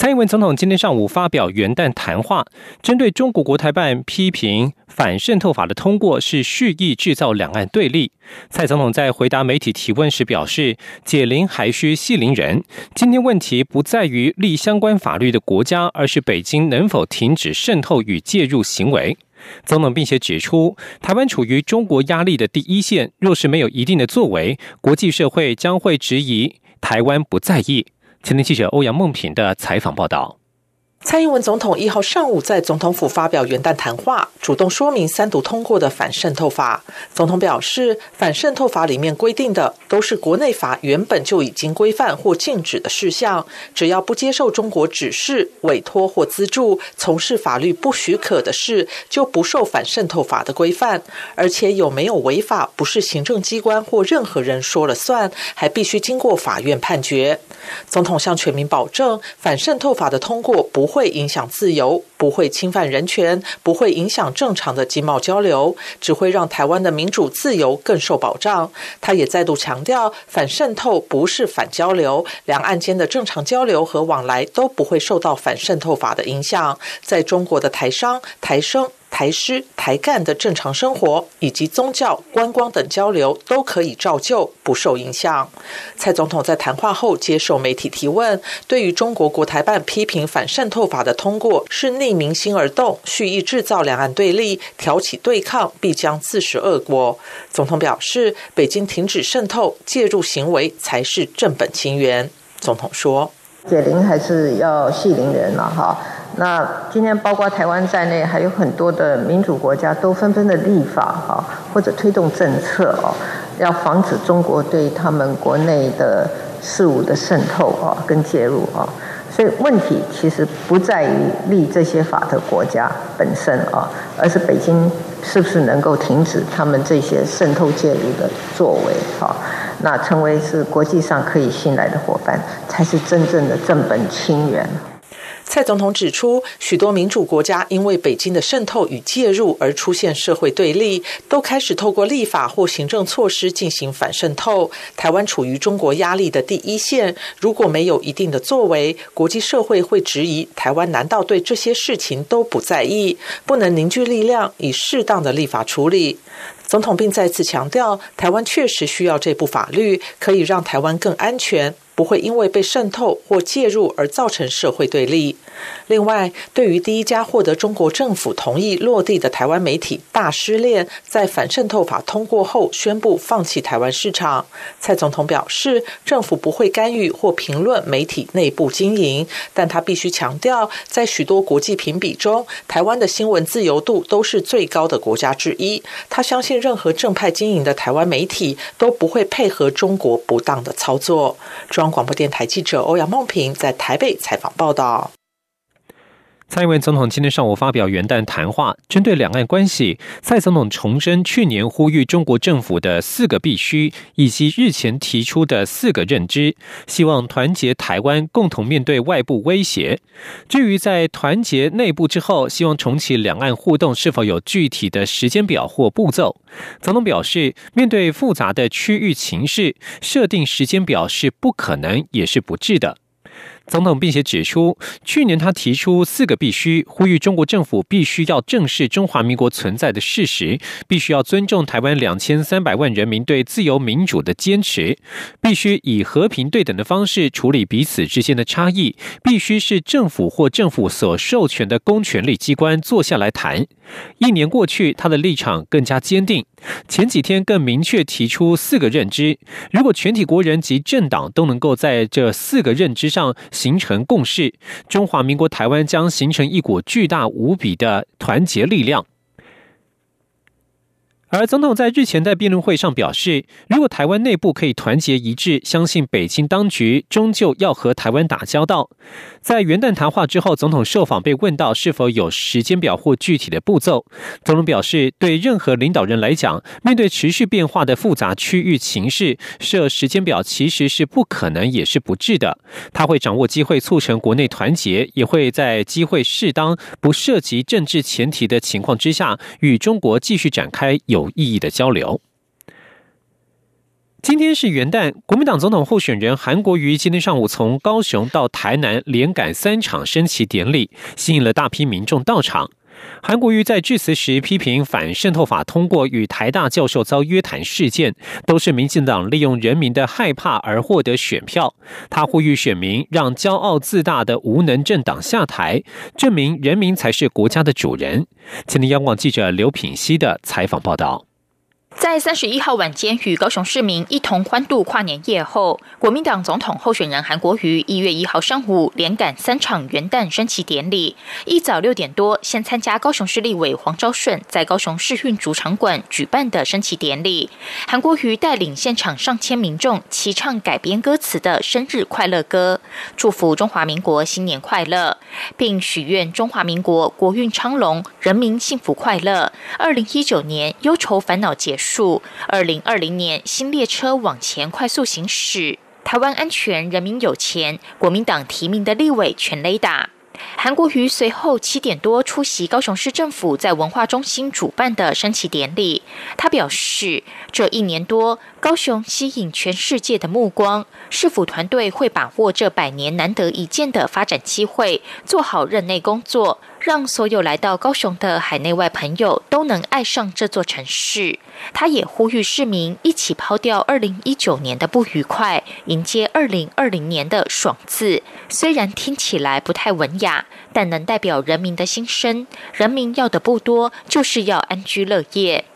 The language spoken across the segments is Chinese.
蔡英文总统今天上午发表元旦谈话，针对中国国台办批评反渗透法的通过是蓄意制造两岸对立。蔡总统在回答媒体提问时表示：“解铃还需系铃人，今天问题不在于立相关法律的国家，而是北京能否停止渗透与介入行为。”总统并且指出，台湾处于中国压力的第一线，若是没有一定的作为，国际社会将会质疑台湾不在意。前天记者欧阳梦平的采访报道。蔡英文总统一号上午在总统府发表元旦谈话，主动说明三读通过的反渗透法。总统表示，反渗透法里面规定的都是国内法原本就已经规范或禁止的事项，只要不接受中国指示、委托或资助，从事法律不许可的事，就不受反渗透法的规范。而且有没有违法，不是行政机关或任何人说了算，还必须经过法院判决。总统向全民保证，反渗透法的通过不。会影响自由，不会侵犯人权，不会影响正常的经贸交流，只会让台湾的民主自由更受保障。他也再度强调，反渗透不是反交流，两岸间的正常交流和往来都不会受到反渗透法的影响。在中国的台商、台生。台师、台干的正常生活以及宗教、观光等交流都可以照旧，不受影响。蔡总统在谈话后接受媒体提问，对于中国国台办批评反渗透法的通过是逆民心而动，蓄意制造两岸对立，挑起对抗，必将自食恶果。总统表示，北京停止渗透介入行为才是正本清源。总统说：“解铃还是要系铃人了，哈。”那今天包括台湾在内，还有很多的民主国家都纷纷的立法哈，或者推动政策哦，要防止中国对他们国内的事务的渗透啊跟介入啊。所以问题其实不在于立这些法的国家本身啊，而是北京是不是能够停止他们这些渗透介入的作为啊？那成为是国际上可以信赖的伙伴，才是真正的正本清源。蔡总统指出，许多民主国家因为北京的渗透与介入而出现社会对立，都开始透过立法或行政措施进行反渗透。台湾处于中国压力的第一线，如果没有一定的作为，国际社会会质疑台湾难道对这些事情都不在意？不能凝聚力量以适当的立法处理。总统并再次强调，台湾确实需要这部法律，可以让台湾更安全。不会因为被渗透或介入而造成社会对立。另外，对于第一家获得中国政府同意落地的台湾媒体“大失恋”，在反渗透法通过后宣布放弃台湾市场，蔡总统表示，政府不会干预或评论媒体内部经营，但他必须强调，在许多国际评比中，台湾的新闻自由度都是最高的国家之一。他相信，任何正派经营的台湾媒体都不会配合中国不当的操作。中广播电台记者欧阳梦萍在台北采访报道。蔡英文总统今天上午发表元旦谈话，针对两岸关系，蔡总统重申去年呼吁中国政府的四个必须，以及日前提出的四个认知，希望团结台湾，共同面对外部威胁。至于在团结内部之后，希望重启两岸互动，是否有具体的时间表或步骤？总统表示，面对复杂的区域情势，设定时间表是不可能，也是不智的。总统并且指出，去年他提出四个必须，呼吁中国政府必须要正视中华民国存在的事实，必须要尊重台湾两千三百万人民对自由民主的坚持，必须以和平对等的方式处理彼此之间的差异，必须是政府或政府所授权的公权力机关坐下来谈。一年过去，他的立场更加坚定。前几天更明确提出四个认知，如果全体国人及政党都能够在这四个认知上形成共识，中华民国台湾将形成一股巨大无比的团结力量。而总统在日前在辩论会上表示，如果台湾内部可以团结一致，相信北京当局终究要和台湾打交道。在元旦谈话之后，总统受访被问到是否有时间表或具体的步骤，总统表示，对任何领导人来讲，面对持续变化的复杂区域情势，设时间表其实是不可能也是不智的。他会掌握机会促成国内团结，也会在机会适当、不涉及政治前提的情况之下，与中国继续展开有。有意义的交流。今天是元旦，国民党总统候选人韩国瑜今天上午从高雄到台南，连赶三场升旗典礼，吸引了大批民众到场。韩国瑜在致辞时批评反渗透法通过与台大教授遭约谈事件，都是民进党利用人民的害怕而获得选票。他呼吁选民让骄傲自大的无能政党下台，证明人民才是国家的主人。今天央广记者刘品熙的采访报道。在三十一号晚间与高雄市民一同欢度跨年夜后，国民党总统候选人韩国瑜一月一号上午连赶三场元旦升旗典礼。一早六点多，先参加高雄市立委黄昭顺在高雄市运主场馆举办的升旗典礼。韩国瑜带领现场上千民众齐唱改编歌词的生日快乐歌，祝福中华民国新年快乐，并许愿中华民国国运昌隆，人民幸福快乐。二零一九年忧愁烦恼结。数二零二零年新列车往前快速行驶，台湾安全，人民有钱，国民党提名的立委全雷打。韩国瑜随后七点多出席高雄市政府在文化中心主办的升旗典礼。他表示，这一年多，高雄吸引全世界的目光，市府团队会把握这百年难得一见的发展机会，做好任内工作。让所有来到高雄的海内外朋友都能爱上这座城市。他也呼吁市民一起抛掉二零一九年的不愉快，迎接二零二零年的爽字。虽然听起来不太文雅，但能代表人民的心声。人民要的不多，就是要安居乐业。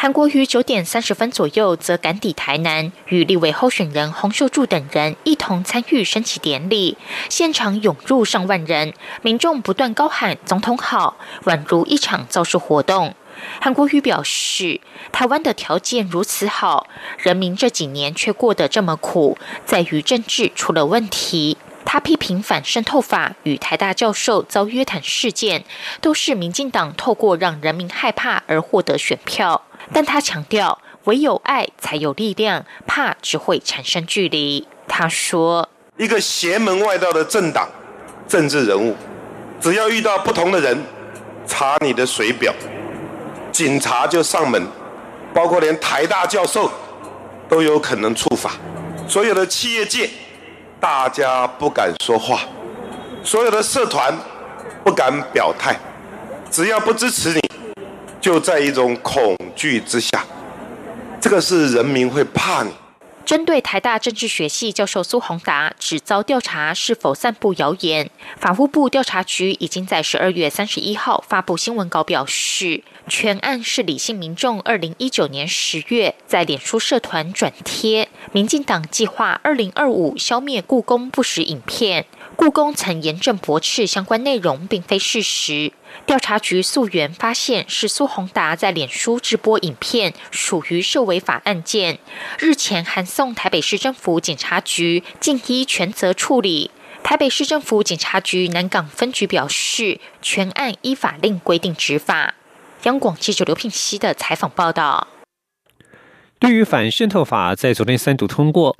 韩国于九点三十分左右则赶抵台南，与立委候选人洪秀柱等人一同参与升旗典礼。现场涌入上万人，民众不断高喊“总统好”，宛如一场造势活动。韩国瑜表示，台湾的条件如此好，人民这几年却过得这么苦，在于政治出了问题。他批评反渗透法与台大教授遭约谈事件，都是民进党透过让人民害怕而获得选票。但他强调，唯有爱才有力量，怕只会产生距离。他说：“一个邪门外道的政党、政治人物，只要遇到不同的人，查你的水表，警察就上门，包括连台大教授都有可能触法。所有的企业界，大家不敢说话；所有的社团不敢表态，只要不支持你。”就在一种恐惧之下，这个是人民会怕你。针对台大政治学系教授苏宏达只遭调查是否散布谣言，法务部调查局已经在十二月三十一号发布新闻稿表示，全案是理性民众二零一九年十月在脸书社团转贴，民进党计划二零二五消灭故宫不实影片。故宫曾严正驳斥相关内容并非事实。调查局溯源发现，是苏宏达在脸书直播影片，属于涉违法案件。日前函送台北市政府警察局，尽依全责处理。台北市政府警察局南港分局表示，全案依法令规定执法。央广记者刘聘熙的采访报道。对于反渗透法，在昨天三读通过。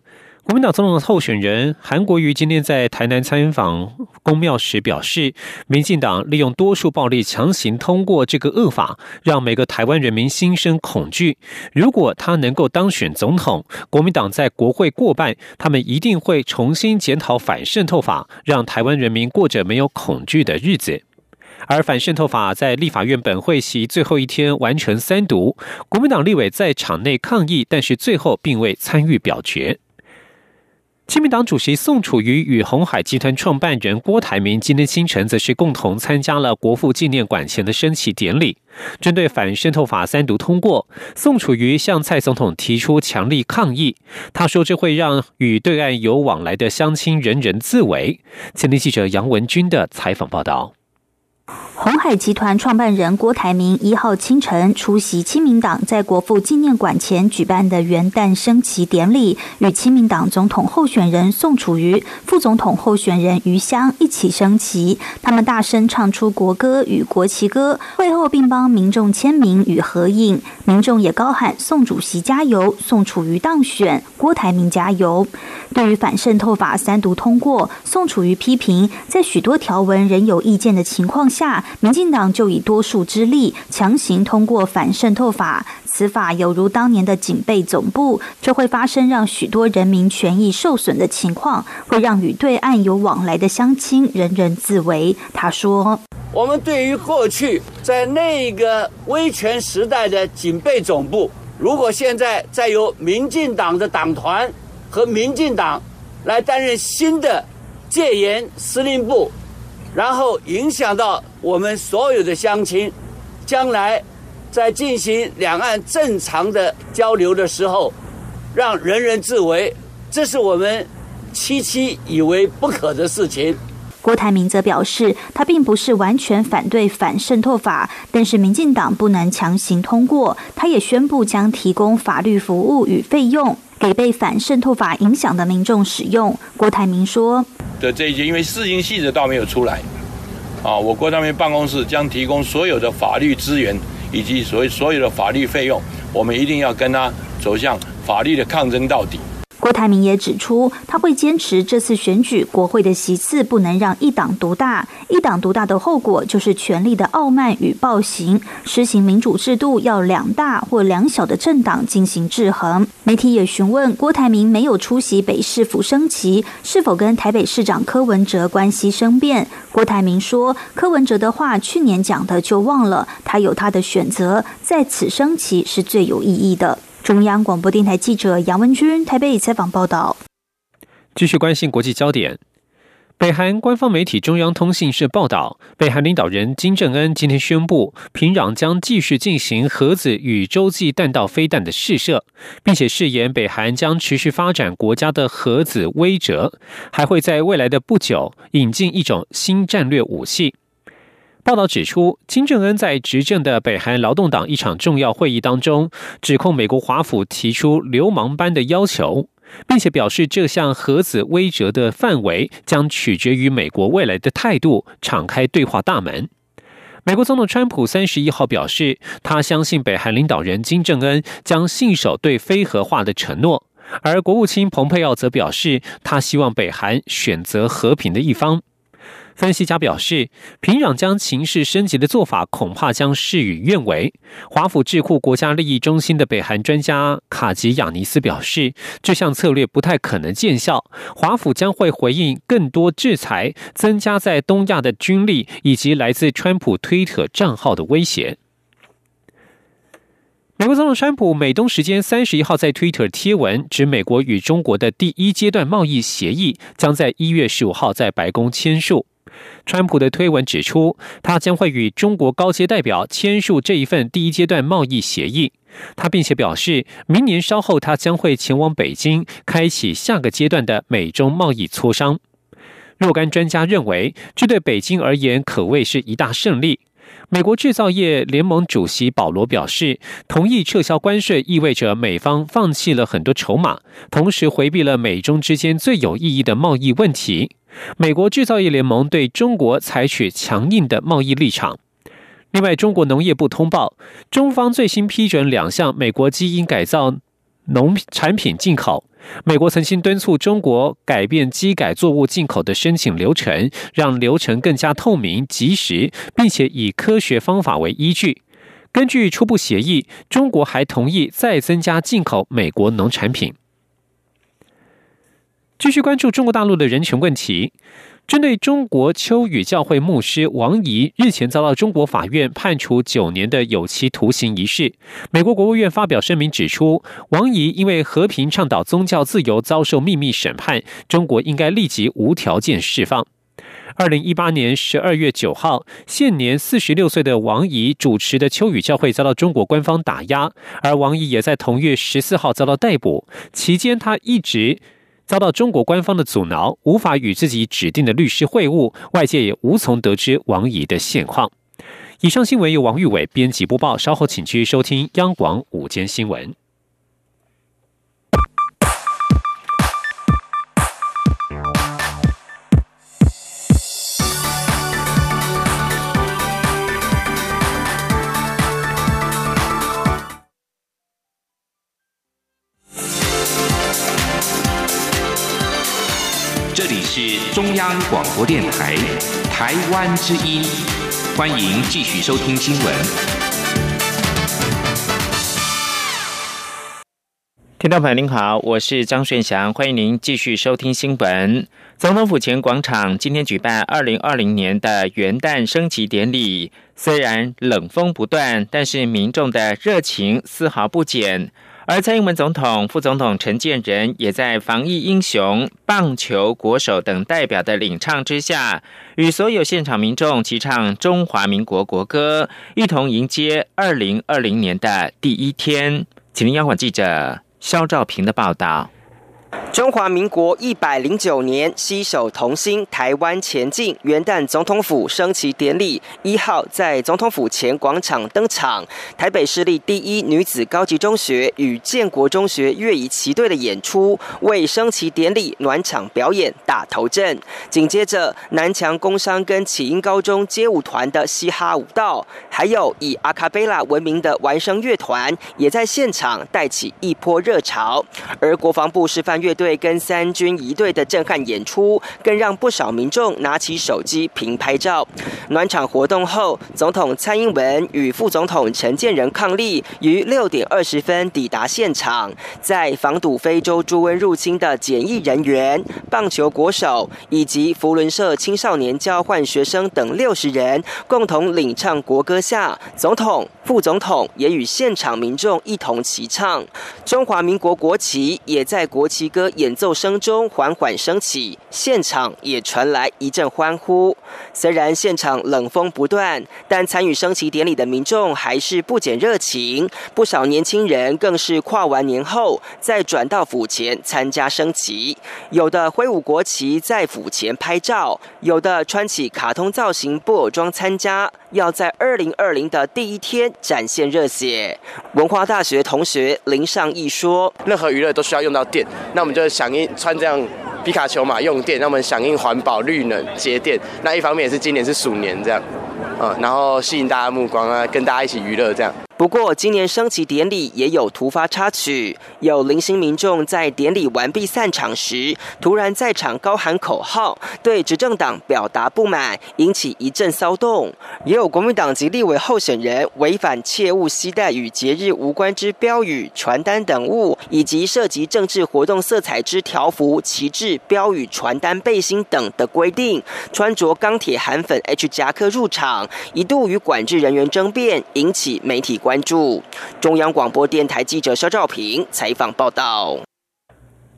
国民党总统候选人韩国瑜今天在台南参访公庙时表示，民进党利用多数暴力强行通过这个恶法，让每个台湾人民心生恐惧。如果他能够当选总统，国民党在国会过半，他们一定会重新检讨反渗透法，让台湾人民过着没有恐惧的日子。而反渗透法在立法院本会席最后一天完成三读，国民党立委在场内抗议，但是最后并未参与表决。亲民党主席宋楚瑜与红海集团创办人郭台铭今天清晨则是共同参加了国父纪念馆前的升旗典礼。针对反渗透法三读通过，宋楚瑜向蔡总统提出强力抗议。他说：“这会让与对岸有往来的乡亲人人自危。”前天记者杨文军的采访报道。红海集团创办人郭台铭一号清晨出席亲民党在国父纪念馆前举办的元旦升旗典礼，与亲民党总统候选人宋楚瑜、副总统候选人余香一起升旗。他们大声唱出国歌与国旗歌，会后并帮民众签名与合影。民众也高喊“宋主席加油，宋楚瑜当选，郭台铭加油”。对于反渗透法三读通过，宋楚瑜批评，在许多条文仍有意见的情况下。民进党就以多数之力强行通过反渗透法，此法有如当年的警备总部，这会发生让许多人民权益受损的情况，会让与对岸有往来的乡亲人人自危。他说：“我们对于过去在那个威权时代的警备总部，如果现在再由民进党的党团和民进党来担任新的戒严司令部。”然后影响到我们所有的乡亲，将来在进行两岸正常的交流的时候，让人人自危，这是我们期期以为不可的事情。郭台铭则表示，他并不是完全反对反渗透法，但是民进党不能强行通过。他也宣布将提供法律服务与费用给被反渗透法影响的民众使用。郭台铭说。的这一些，因为事情细则倒没有出来，啊，我郭台铭办公室将提供所有的法律资源以及所所有的法律费用，我们一定要跟他走向法律的抗争到底。郭台铭也指出，他会坚持这次选举国会的席次不能让一党独大，一党独大的后果就是权力的傲慢与暴行。实行民主制度要两大或两小的政党进行制衡。媒体也询问郭台铭没有出席北市府升旗，是否跟台北市长柯文哲关系生变？郭台铭说，柯文哲的话去年讲的就忘了，他有他的选择，在此升旗是最有意义的。中央广播电台记者杨文君台北采访报道。继续关心国际焦点，北韩官方媒体中央通信社报道，北韩领导人金正恩今天宣布，平壤将继续进行核子与洲际弹道飞弹的试射，并且誓言北韩将持续发展国家的核子威慑，还会在未来的不久引进一种新战略武器。报道指出，金正恩在执政的北韩劳动党一场重要会议当中，指控美国华府提出流氓般的要求，并且表示这项核子威慑的范围将取决于美国未来的态度，敞开对话大门。美国总统川普三十一号表示，他相信北韩领导人金正恩将信守对非核化的承诺，而国务卿蓬佩奥则表示，他希望北韩选择和平的一方。分析家表示，平壤将情势升级的做法恐怕将事与愿违。华府智库国家利益中心的北韩专家卡吉亚尼斯表示，这项策略不太可能见效。华府将会回应更多制裁，增加在东亚的军力以及来自川普推特账号的威胁。美国总统川普美东时间三十一号在推特贴文，指美国与中国的第一阶段贸易协议将在一月十五号在白宫签署。川普的推文指出，他将会与中国高阶代表签署这一份第一阶段贸易协议。他并且表示，明年稍后他将会前往北京，开启下个阶段的美中贸易磋商。若干专家认为，这对北京而言可谓是一大胜利。美国制造业联盟主席保罗表示，同意撤销关税意味着美方放弃了很多筹码，同时回避了美中之间最有意义的贸易问题。美国制造业联盟对中国采取强硬的贸易立场。另外，中国农业部通报，中方最新批准两项美国基因改造农产品进口。美国曾经敦促中国改变机改作物进口的申请流程，让流程更加透明、及时，并且以科学方法为依据。根据初步协议，中国还同意再增加进口美国农产品。继续关注中国大陆的人权问题。针对中国秋雨教会牧师王怡日前遭到中国法院判处九年的有期徒刑一事，美国国务院发表声明指出，王怡因为和平倡导宗教自由遭受秘密审判，中国应该立即无条件释放。二零一八年十二月九号，现年四十六岁的王怡主持的秋雨教会遭到中国官方打压，而王怡也在同月十四号遭到逮捕，期间他一直。遭到中国官方的阻挠，无法与自己指定的律师会晤，外界也无从得知王怡的现况。以上新闻由王玉伟编辑播报，稍后请继续收听央广午间新闻。央广播电台台湾之音，欢迎继续收听新闻。听众朋友您好，我是张顺祥，欢迎您继续收听新闻。总统府前广场今天举办二零二零年的元旦升旗典礼，虽然冷风不断，但是民众的热情丝毫不减。而蔡英文总统、副总统陈建仁也在防疫英雄、棒球国手等代表的领唱之下，与所有现场民众齐唱中华民国国歌，一同迎接二零二零年的第一天。请听央广记者肖兆平的报道。中华民国一百零九年，携手同心，台湾前进。元旦总统府升旗典礼一号在总统府前广场登场。台北市立第一女子高级中学与建国中学乐仪旗队的演出，为升旗典礼暖场表演打头阵。紧接着，南强工商跟启英高中街舞团的嘻哈舞蹈，还有以阿卡贝拉闻名的玩声乐团，也在现场带起一波热潮。而国防部示范。乐队跟三军一队的震撼演出，更让不少民众拿起手机凭拍照。暖场活动后，总统蔡英文与副总统陈建仁伉俪于六点二十分抵达现场，在防堵非洲猪瘟入侵的检疫人员、棒球国手以及福伦社青少年交换学生等六十人共同领唱国歌下，总统、副总统也与现场民众一同齐唱。中华民国国旗也在国旗。歌演奏声中缓缓升起，现场也传来一阵欢呼。虽然现场冷风不断，但参与升旗典礼的民众还是不减热情。不少年轻人更是跨完年后再转到府前参加升旗，有的挥舞国旗在府前拍照，有的穿起卡通造型布偶装参加。要在二零二零的第一天展现热血。文化大学同学林尚义说：“任何娱乐都需要用到电，那我们就响应穿这样皮卡丘嘛，用电，那我们响应环保、绿能、节电。那一方面也是今年是鼠年这样，嗯，然后吸引大家目光啊，跟大家一起娱乐这样。”不过，今年升旗典礼也有突发插曲，有零星民众在典礼完毕散场时，突然在场高喊口号，对执政党表达不满，引起一阵骚动。也有国民党籍立委候选人违反切勿携带与节日无关之标语、传单等物，以及涉及政治活动色彩之条幅、旗帜、标语、传单、背心等的规定，穿着钢铁韩粉 H 夹克入场，一度与管制人员争辩，引起媒体。关注中央广播电台记者肖兆平采访报道。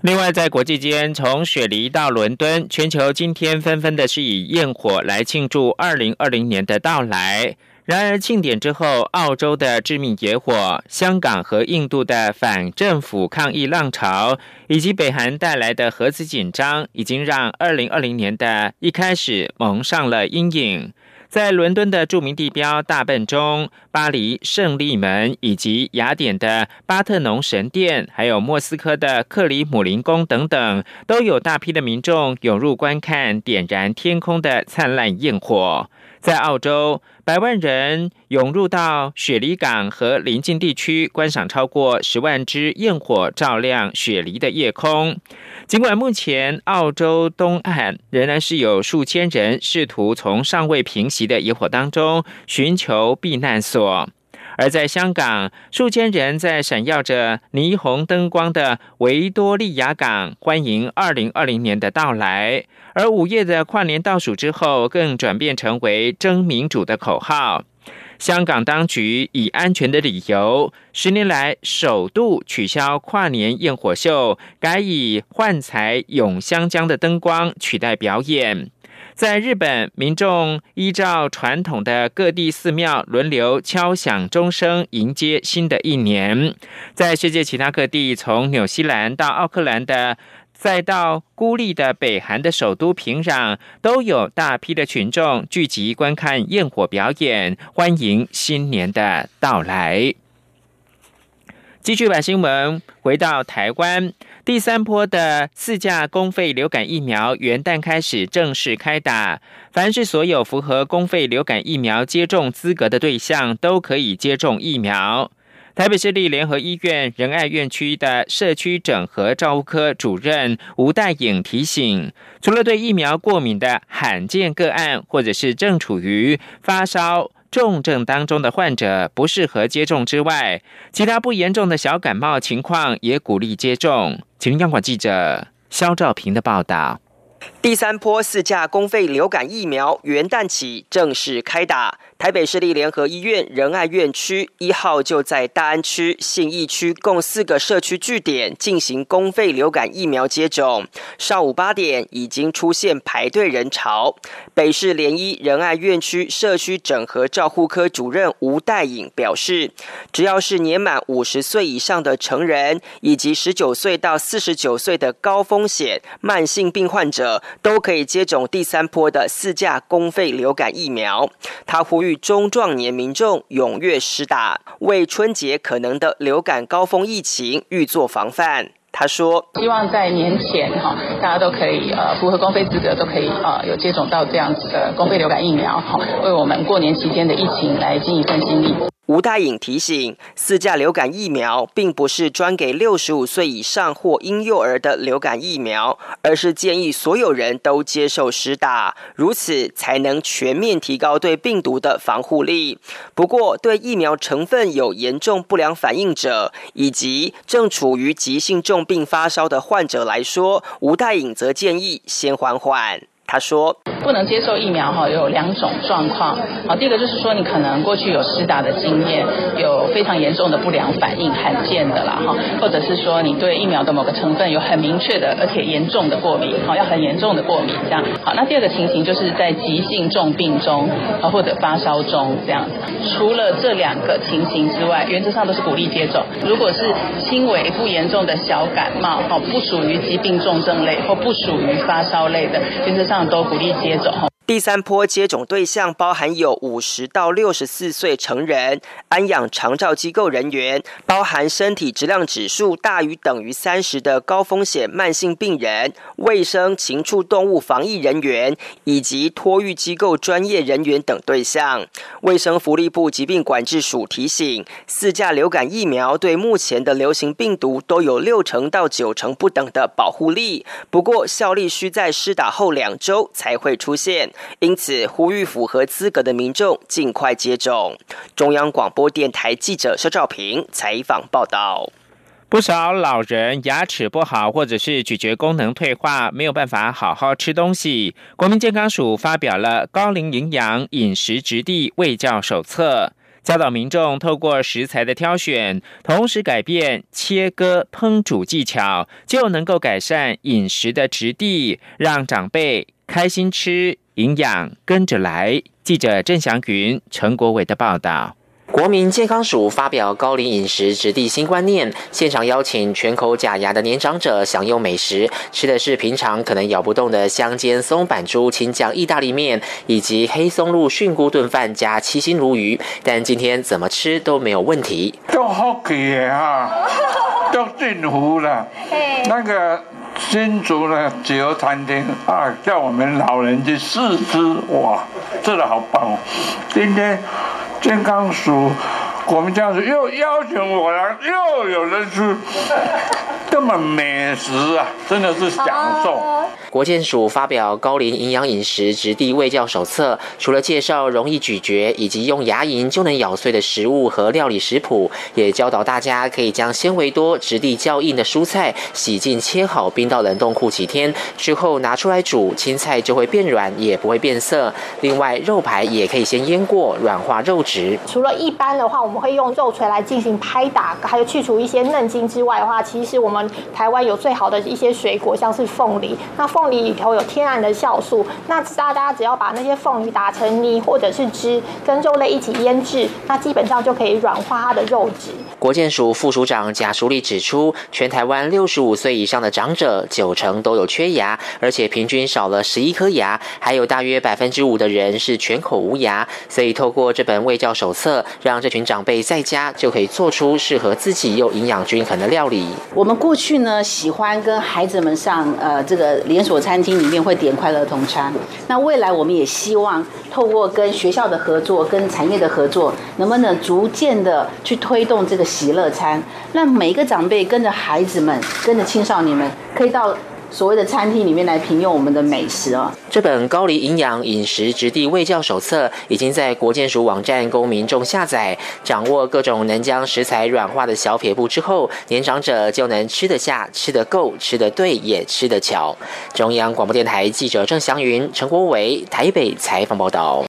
另外，在国际间，从雪梨到伦敦，全球今天纷纷的是以焰火来庆祝二零二零年的到来。然而，庆典之后，澳洲的致命野火、香港和印度的反政府抗议浪潮，以及北韩带来的核子紧张，已经让二零二零年的一开始蒙上了阴影。在伦敦的著名地标大笨钟、巴黎胜利门以及雅典的巴特农神殿，还有莫斯科的克里姆林宫等等，都有大批的民众涌入观看点燃天空的灿烂焰火。在澳洲，百万人涌入到雪梨港和邻近地区，观赏超过十万支焰火照亮雪梨的夜空。尽管目前澳洲东岸仍然是有数千人试图从尚未平息的野火当中寻求避难所，而在香港，数千人在闪耀着霓虹灯光的维多利亚港欢迎二零二零年的到来，而午夜的跨年倒数之后，更转变成为争民主的口号。香港当局以安全的理由，十年来首度取消跨年焰火秀，改以幻彩咏香江的灯光取代表演。在日本，民众依照传统的各地寺庙轮流敲响钟声，迎接新的一年。在世界其他各地，从纽西兰到奥克兰的。再到孤立的北韩的首都平壤，都有大批的群众聚集观看焰火表演，欢迎新年的到来。继续把新闻回到台湾，第三波的四价公费流感疫苗元旦开始正式开打，凡是所有符合公费流感疫苗接种资格的对象，都可以接种疫苗。台北市立联合医院仁爱院区的社区整合照护科主任吴代颖提醒，除了对疫苗过敏的罕见个案，或者是正处于发烧。重症当中的患者不适合接种之外，其他不严重的小感冒情况也鼓励接种。请央广记者肖兆平的报道。第三波四价公费流感疫苗元旦起正式开打。台北市立联合医院仁爱院区一号就在大安区、信义区共四个社区据点进行公费流感疫苗接种。上午八点已经出现排队人潮。北市联医仁爱院区社区整合照护科主任吴代颖表示，只要是年满五十岁以上的成人，以及十九岁到四十九岁的高风险慢性病患者，都可以接种第三波的四价公费流感疫苗。他呼吁。中壮年民众踊跃施打，为春节可能的流感高峰疫情预做防范。他说：“希望在年前哈，大家都可以呃符合公费资格，都可以呃有接种到这样子的公费流感疫苗，哈，为我们过年期间的疫情来尽一份心力。”吴大颖提醒，四价流感疫苗并不是专给六十五岁以上或婴幼儿的流感疫苗，而是建议所有人都接受施打，如此才能全面提高对病毒的防护力。不过，对疫苗成分有严重不良反应者以及正处于急性重病发烧的患者来说，吴大颖则建议先缓缓。他说：“不能接受疫苗哈，有两种状况。好，第一个就是说你可能过去有施打的经验，有非常严重的不良反应，罕见的啦哈，或者是说你对疫苗的某个成分有很明确的而且严重的过敏，好，要很严重的过敏这样。好，那第二个情形就是在急性重病中啊或者发烧中这样。除了这两个情形之外，原则上都是鼓励接种。如果是轻微不严重的小感冒，好，不属于疾病重症类或不属于发烧类的，原则上”都鼓励接种。第三波接种对象包含有五十到六十四岁成人、安养长照机构人员，包含身体质量指数大于等于三十的高风险慢性病人、卫生禽畜动物防疫人员以及托育机构专业人员等对象。卫生福利部疾病管制署提醒，四价流感疫苗对目前的流行病毒都有六成到九成不等的保护力，不过效力需在施打后两周才会出现。因此，呼吁符合资格的民众尽快接种。中央广播电台记者肖兆平采访报道。不少老人牙齿不好，或者是咀嚼功能退化，没有办法好好吃东西。国民健康署发表了高龄营养饮食质地卫教手册，教导民众透过食材的挑选，同时改变切割烹煮技巧，就能够改善饮食的质地，让长辈开心吃。营养跟着来，记者郑祥云、陈国伟的报道。国民健康署发表高龄饮食质地新观念，现场邀请全口假牙的年长者享用美食，吃的是平常可能咬不动的香煎松板猪青酱意大利面，以及黑松露菌菇炖饭加七星鲈鱼，但今天怎么吃都没有问题。都好吃啊，都幸福了。那个。新竹的自由餐厅啊，叫我们老人去试吃，哇，真的好棒哦！今天健康署。我们这样子又邀请我来，又有人吃，这么美食啊，真的是享受。国健署发表高龄营养饮食质地卫教手册，除了介绍容易咀嚼以及用牙龈就能咬碎的食物和料理食谱，也教导大家可以将纤维多、质地较硬的蔬菜洗净切好，冰到冷冻库几天之后拿出来煮，青菜就会变软，也不会变色。另外，肉排也可以先腌过，软化肉质。除了一般的话，我们会用肉锤来进行拍打，还有去除一些嫩筋之外的话，其实我们台湾有最好的一些水果，像是凤梨。那凤梨里头有天然的酵素，那大家只要把那些凤梨打成泥或者是汁，跟肉类一起腌制，那基本上就可以软化它的肉质。国健署副署长贾淑丽指出，全台湾六十五岁以上的长者九成都有缺牙，而且平均少了十一颗牙，还有大约百分之五的人是全口无牙。所以透过这本卫教手册，让这群长长辈在家就可以做出适合自己又营养均衡的料理。我们过去呢，喜欢跟孩子们上呃这个连锁餐厅里面会点快乐同餐。那未来我们也希望透过跟学校的合作、跟产业的合作，能不能逐渐的去推动这个。喜乐餐，让每一个长辈跟着孩子们、跟着青少年们，可以到所谓的餐厅里面来品用我们的美食哦。这本高丽营养饮食直地卫教手册已经在国健署网站供民众下载，掌握各种能将食材软化的小撇步之后，年长者就能吃得下、吃得够、吃得对，也吃得巧。中央广播电台记者郑祥云、陈国伟台北采访报道。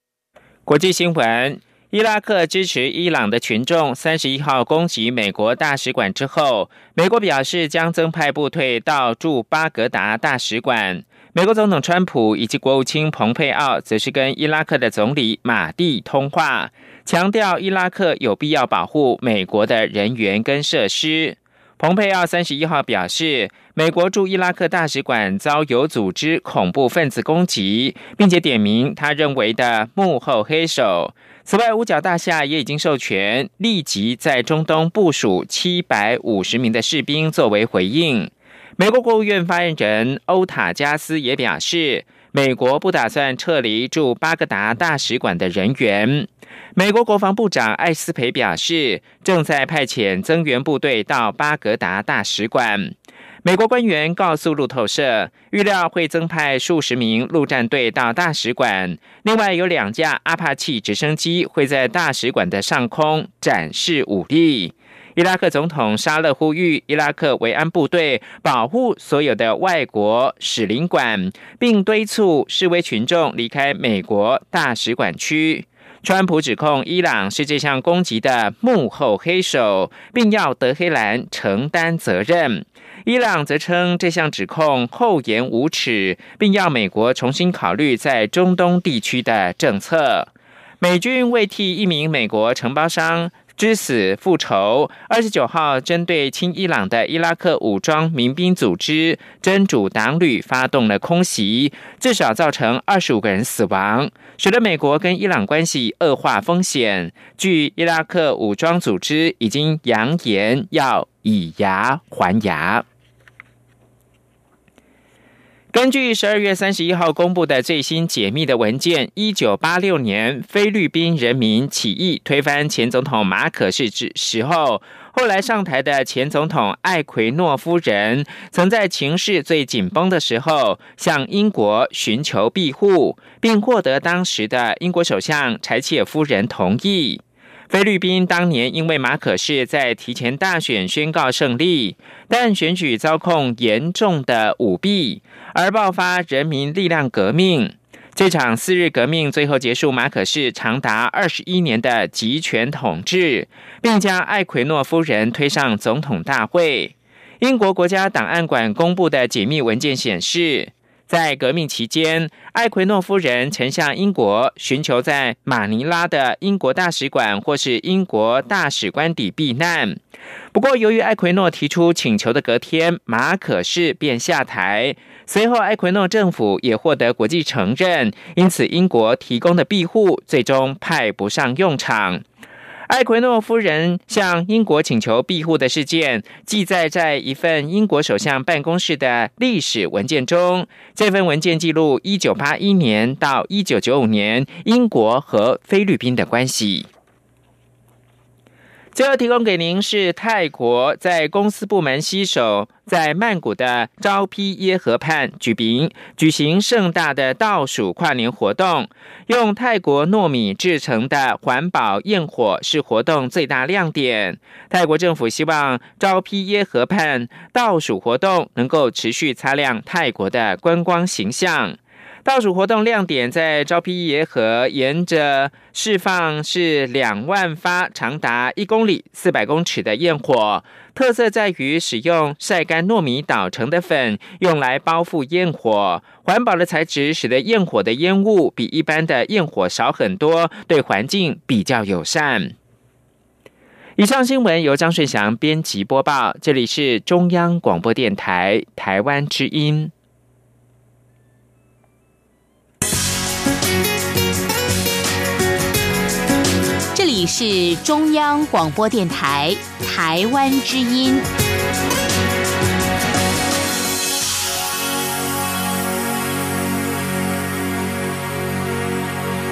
国际新闻。伊拉克支持伊朗的群众三十一号攻击美国大使馆之后，美国表示将增派部队到驻巴格达大使馆。美国总统川普以及国务卿蓬佩奥则是跟伊拉克的总理马蒂通话，强调伊拉克有必要保护美国的人员跟设施。蓬佩奥三十一号表示，美国驻伊拉克大使馆遭有组织恐怖分子攻击，并且点名他认为的幕后黑手。此外，五角大厦也已经授权立即在中东部署七百五十名的士兵作为回应。美国国务院发言人欧塔加斯也表示，美国不打算撤离驻巴格达大使馆的人员。美国国防部长艾斯培表示，正在派遣增援部队到巴格达大使馆。美国官员告诉路透社，预料会增派数十名陆战队到大使馆。另外，有两架阿帕奇直升机会在大使馆的上空展示武力。伊拉克总统沙勒呼吁伊拉克维安部队保护所有的外国使领馆，并敦促示威群众离开美国大使馆区。川普指控伊朗是这项攻击的幕后黑手，并要德黑兰承担责任。伊朗则称这项指控厚颜无耻，并要美国重新考虑在中东地区的政策。美军为替一名美国承包商。之死复仇。二十九号，针对亲伊朗的伊拉克武装民兵组织真主党旅发动了空袭，至少造成二十五个人死亡，使得美国跟伊朗关系恶化风险。据伊拉克武装组织已经扬言要以牙还牙。根据十二月三十一号公布的最新解密的文件，一九八六年菲律宾人民起义推翻前总统马可是之时候，后来上台的前总统艾奎诺夫人，曾在情势最紧绷的时候向英国寻求庇护，并获得当时的英国首相柴契尔夫人同意。菲律宾当年因为马可仕在提前大选宣告胜利，但选举遭控严重的舞弊，而爆发人民力量革命。这场四日革命最后结束马可仕长达二十一年的集权统治，并将艾奎诺夫人推上总统大会。英国国家档案馆公布的解密文件显示。在革命期间，艾奎诺夫人曾向英国寻求在马尼拉的英国大使馆或是英国大使官邸避难。不过，由于艾奎诺提出请求的隔天，马可仕便下台。随后，艾奎诺政府也获得国际承认，因此英国提供的庇护最终派不上用场。艾奎诺夫人向英国请求庇护的事件记载在一份英国首相办公室的历史文件中。这份文件记录一九八一年到一九九五年英国和菲律宾的关系。最后提供给您是泰国在公司部门携手在曼谷的昭披耶河畔举行举行盛大的倒数跨年活动，用泰国糯米制成的环保焰火是活动最大亮点。泰国政府希望昭披耶河畔倒数活动能够持续擦亮泰国的观光形象。倒数活动亮点在招批野河，沿着释放是两万发长达一公里、四百公尺的焰火。特色在于使用晒干糯米捣成的粉，用来包覆焰火。环保的材质使得焰火的烟雾比一般的焰火少很多，对环境比较友善。以上新闻由张顺祥编辑播报，这里是中央广播电台台湾之音。你是中央广播电台台湾之音。